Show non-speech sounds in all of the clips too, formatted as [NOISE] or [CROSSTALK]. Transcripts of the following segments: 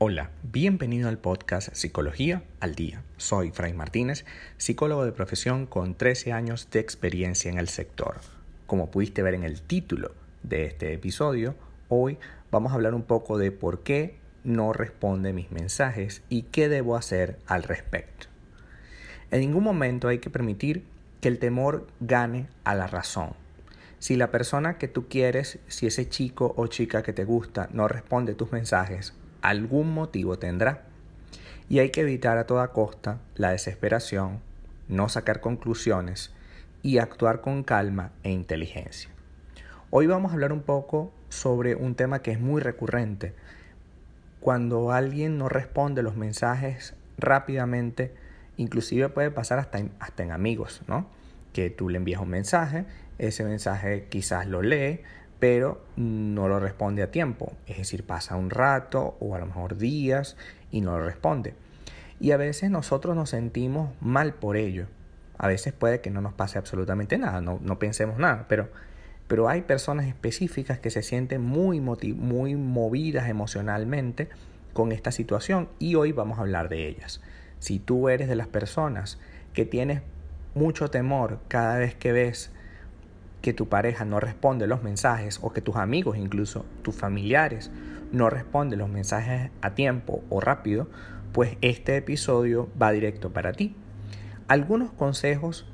Hola, bienvenido al podcast Psicología al Día. Soy Fray Martínez, psicólogo de profesión con 13 años de experiencia en el sector. Como pudiste ver en el título de este episodio, hoy vamos a hablar un poco de por qué no responde mis mensajes y qué debo hacer al respecto. En ningún momento hay que permitir que el temor gane a la razón. Si la persona que tú quieres, si ese chico o chica que te gusta no responde tus mensajes, algún motivo tendrá. Y hay que evitar a toda costa la desesperación, no sacar conclusiones y actuar con calma e inteligencia. Hoy vamos a hablar un poco sobre un tema que es muy recurrente. Cuando alguien no responde los mensajes rápidamente, inclusive puede pasar hasta en, hasta en amigos, ¿no? Que tú le envías un mensaje, ese mensaje quizás lo lee, pero no lo responde a tiempo. Es decir, pasa un rato o a lo mejor días y no lo responde. Y a veces nosotros nos sentimos mal por ello. A veces puede que no nos pase absolutamente nada, no, no pensemos nada, pero, pero hay personas específicas que se sienten muy, muy movidas emocionalmente con esta situación y hoy vamos a hablar de ellas. Si tú eres de las personas que tienes mucho temor cada vez que ves que tu pareja no responde los mensajes o que tus amigos, incluso tus familiares, no responden los mensajes a tiempo o rápido, pues este episodio va directo para ti. Algunos consejos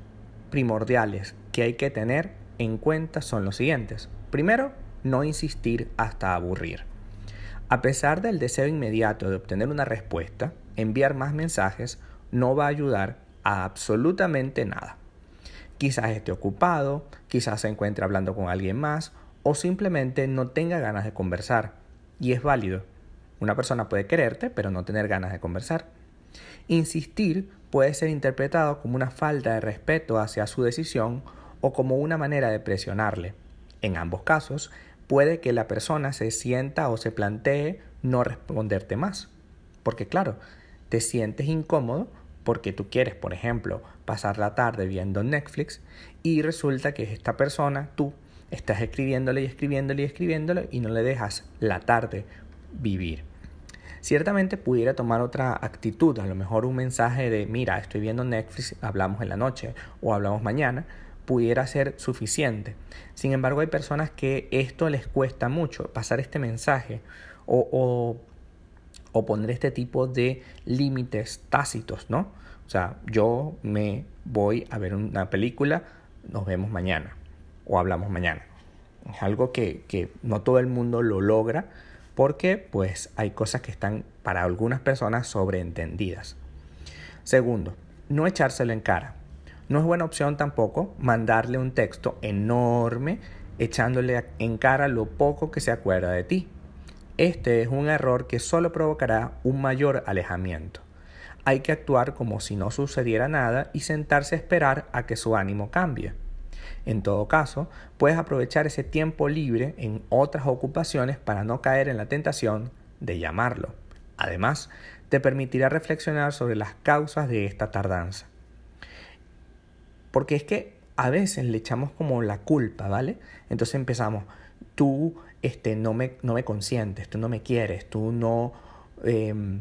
primordiales que hay que tener en cuenta son los siguientes. Primero, no insistir hasta aburrir. A pesar del deseo inmediato de obtener una respuesta, enviar más mensajes no va a ayudar a absolutamente nada. Quizás esté ocupado, quizás se encuentre hablando con alguien más o simplemente no tenga ganas de conversar. Y es válido. Una persona puede quererte pero no tener ganas de conversar. Insistir puede ser interpretado como una falta de respeto hacia su decisión o como una manera de presionarle. En ambos casos, puede que la persona se sienta o se plantee no responderte más. Porque claro, te sientes incómodo porque tú quieres, por ejemplo, pasar la tarde viendo Netflix y resulta que esta persona, tú, estás escribiéndole y escribiéndole y escribiéndole y no le dejas la tarde vivir. Ciertamente pudiera tomar otra actitud, a lo mejor un mensaje de, mira, estoy viendo Netflix, hablamos en la noche o hablamos mañana, pudiera ser suficiente. Sin embargo, hay personas que esto les cuesta mucho, pasar este mensaje o, o poner este tipo de límites tácitos, ¿no? O sea, yo me voy a ver una película, nos vemos mañana o hablamos mañana. Es algo que, que no todo el mundo lo logra porque pues hay cosas que están para algunas personas sobreentendidas. Segundo, no echárselo en cara. No es buena opción tampoco mandarle un texto enorme echándole en cara lo poco que se acuerda de ti. Este es un error que solo provocará un mayor alejamiento. Hay que actuar como si no sucediera nada y sentarse a esperar a que su ánimo cambie. En todo caso, puedes aprovechar ese tiempo libre en otras ocupaciones para no caer en la tentación de llamarlo. Además, te permitirá reflexionar sobre las causas de esta tardanza. Porque es que a veces le echamos como la culpa, ¿vale? Entonces empezamos, tú este, no, me, no me consientes, tú no me quieres, tú no, em,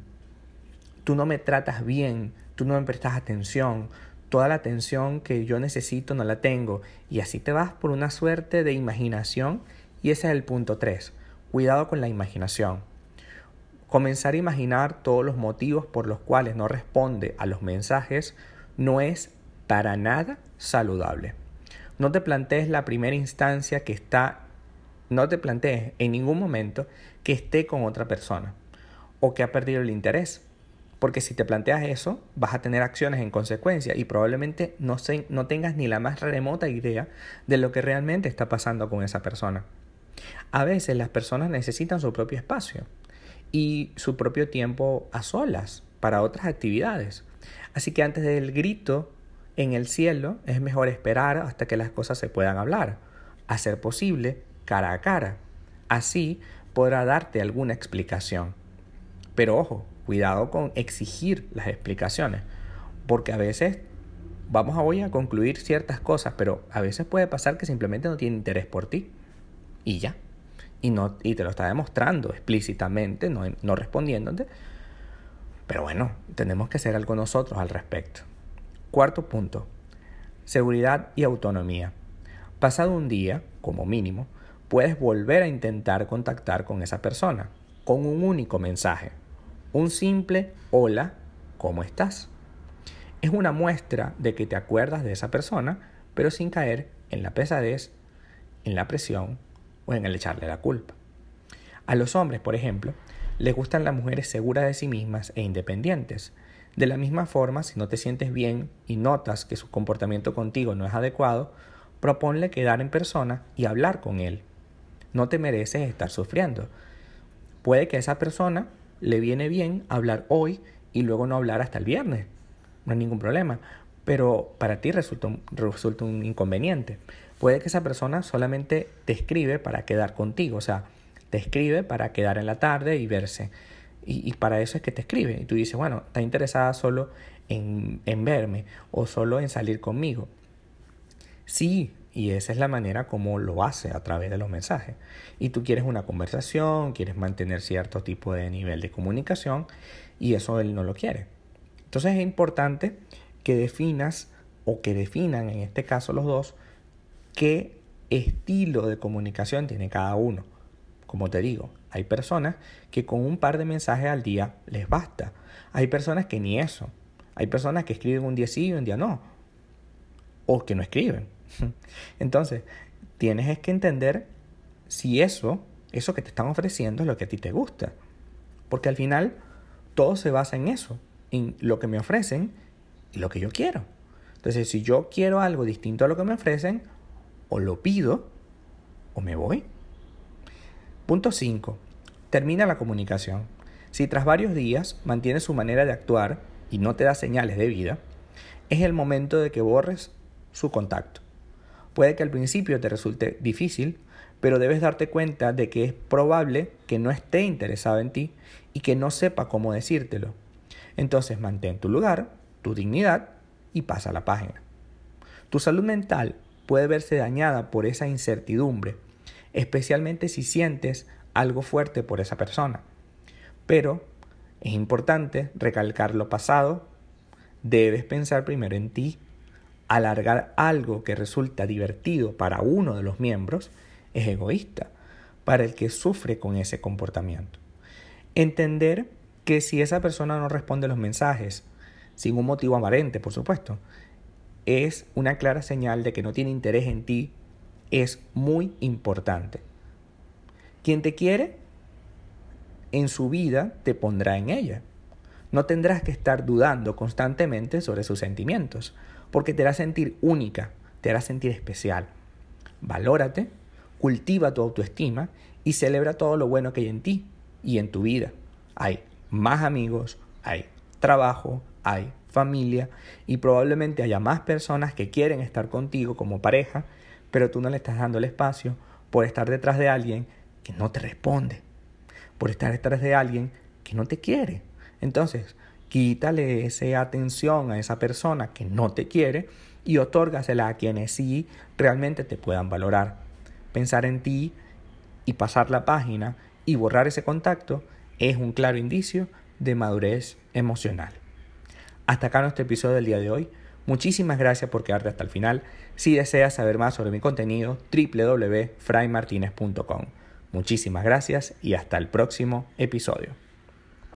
tú no me tratas bien, tú no me prestas atención, toda la atención que yo necesito no la tengo. Y así te vas por una suerte de imaginación y ese es el punto 3. Cuidado con la imaginación. Comenzar a imaginar todos los motivos por los cuales no responde a los mensajes no es para nada saludable. No te plantees la primera instancia que está no te plantees en ningún momento que esté con otra persona o que ha perdido el interés. Porque si te planteas eso, vas a tener acciones en consecuencia y probablemente no, no tengas ni la más remota idea de lo que realmente está pasando con esa persona. A veces las personas necesitan su propio espacio y su propio tiempo a solas para otras actividades. Así que antes del grito en el cielo es mejor esperar hasta que las cosas se puedan hablar. A ser posible, cara a cara. Así podrá darte alguna explicación. Pero ojo, cuidado con exigir las explicaciones, porque a veces vamos a hoy a concluir ciertas cosas, pero a veces puede pasar que simplemente no tiene interés por ti. Y ya. y, no, y te lo está demostrando explícitamente, no, no respondiéndote. Pero bueno, tenemos que hacer algo nosotros al respecto. Cuarto punto, seguridad y autonomía. Pasado un día, como mínimo, puedes volver a intentar contactar con esa persona con un único mensaje. Un simple hola, ¿cómo estás? Es una muestra de que te acuerdas de esa persona, pero sin caer en la pesadez, en la presión o en el echarle la culpa. A los hombres, por ejemplo, les gustan las mujeres seguras de sí mismas e independientes. De la misma forma, si no te sientes bien y notas que su comportamiento contigo no es adecuado, proponle quedar en persona y hablar con él. No te mereces estar sufriendo. Puede que a esa persona le viene bien hablar hoy y luego no hablar hasta el viernes. No hay ningún problema. Pero para ti resulta un, resulta un inconveniente. Puede que esa persona solamente te escribe para quedar contigo. O sea, te escribe para quedar en la tarde y verse. Y, y, para eso es que te escribe. Y tú dices, bueno, está interesada solo en, en verme o solo en salir conmigo. Sí, y esa es la manera como lo hace a través de los mensajes. Y tú quieres una conversación, quieres mantener cierto tipo de nivel de comunicación y eso él no lo quiere. Entonces es importante que definas o que definan en este caso los dos qué estilo de comunicación tiene cada uno. Como te digo, hay personas que con un par de mensajes al día les basta. Hay personas que ni eso. Hay personas que escriben un día sí y un día no. O que no escriben. [LAUGHS] Entonces, tienes que entender si eso, eso que te están ofreciendo es lo que a ti te gusta. Porque al final todo se basa en eso, en lo que me ofrecen y lo que yo quiero. Entonces, si yo quiero algo distinto a lo que me ofrecen, o lo pido o me voy. Punto 5. Termina la comunicación. Si tras varios días mantienes su manera de actuar y no te da señales de vida, es el momento de que borres su contacto. Puede que al principio te resulte difícil, pero debes darte cuenta de que es probable que no esté interesado en ti y que no sepa cómo decírtelo. Entonces mantén tu lugar, tu dignidad y pasa la página. Tu salud mental puede verse dañada por esa incertidumbre, especialmente si sientes algo fuerte por esa persona. Pero es importante recalcar lo pasado, debes pensar primero en ti alargar algo que resulta divertido para uno de los miembros es egoísta para el que sufre con ese comportamiento. Entender que si esa persona no responde los mensajes, sin un motivo aparente, por supuesto, es una clara señal de que no tiene interés en ti, es muy importante. Quien te quiere en su vida te pondrá en ella. No tendrás que estar dudando constantemente sobre sus sentimientos, porque te hará sentir única, te hará sentir especial. Valórate, cultiva tu autoestima y celebra todo lo bueno que hay en ti y en tu vida. Hay más amigos, hay trabajo, hay familia y probablemente haya más personas que quieren estar contigo como pareja, pero tú no le estás dando el espacio por estar detrás de alguien que no te responde, por estar detrás de alguien que no te quiere. Entonces, Quítale esa atención a esa persona que no te quiere y otórgasela a quienes sí realmente te puedan valorar. Pensar en ti y pasar la página y borrar ese contacto es un claro indicio de madurez emocional. Hasta acá nuestro episodio del día de hoy. Muchísimas gracias por quedarte hasta el final. Si deseas saber más sobre mi contenido, www.fraymartinez.com. Muchísimas gracias y hasta el próximo episodio.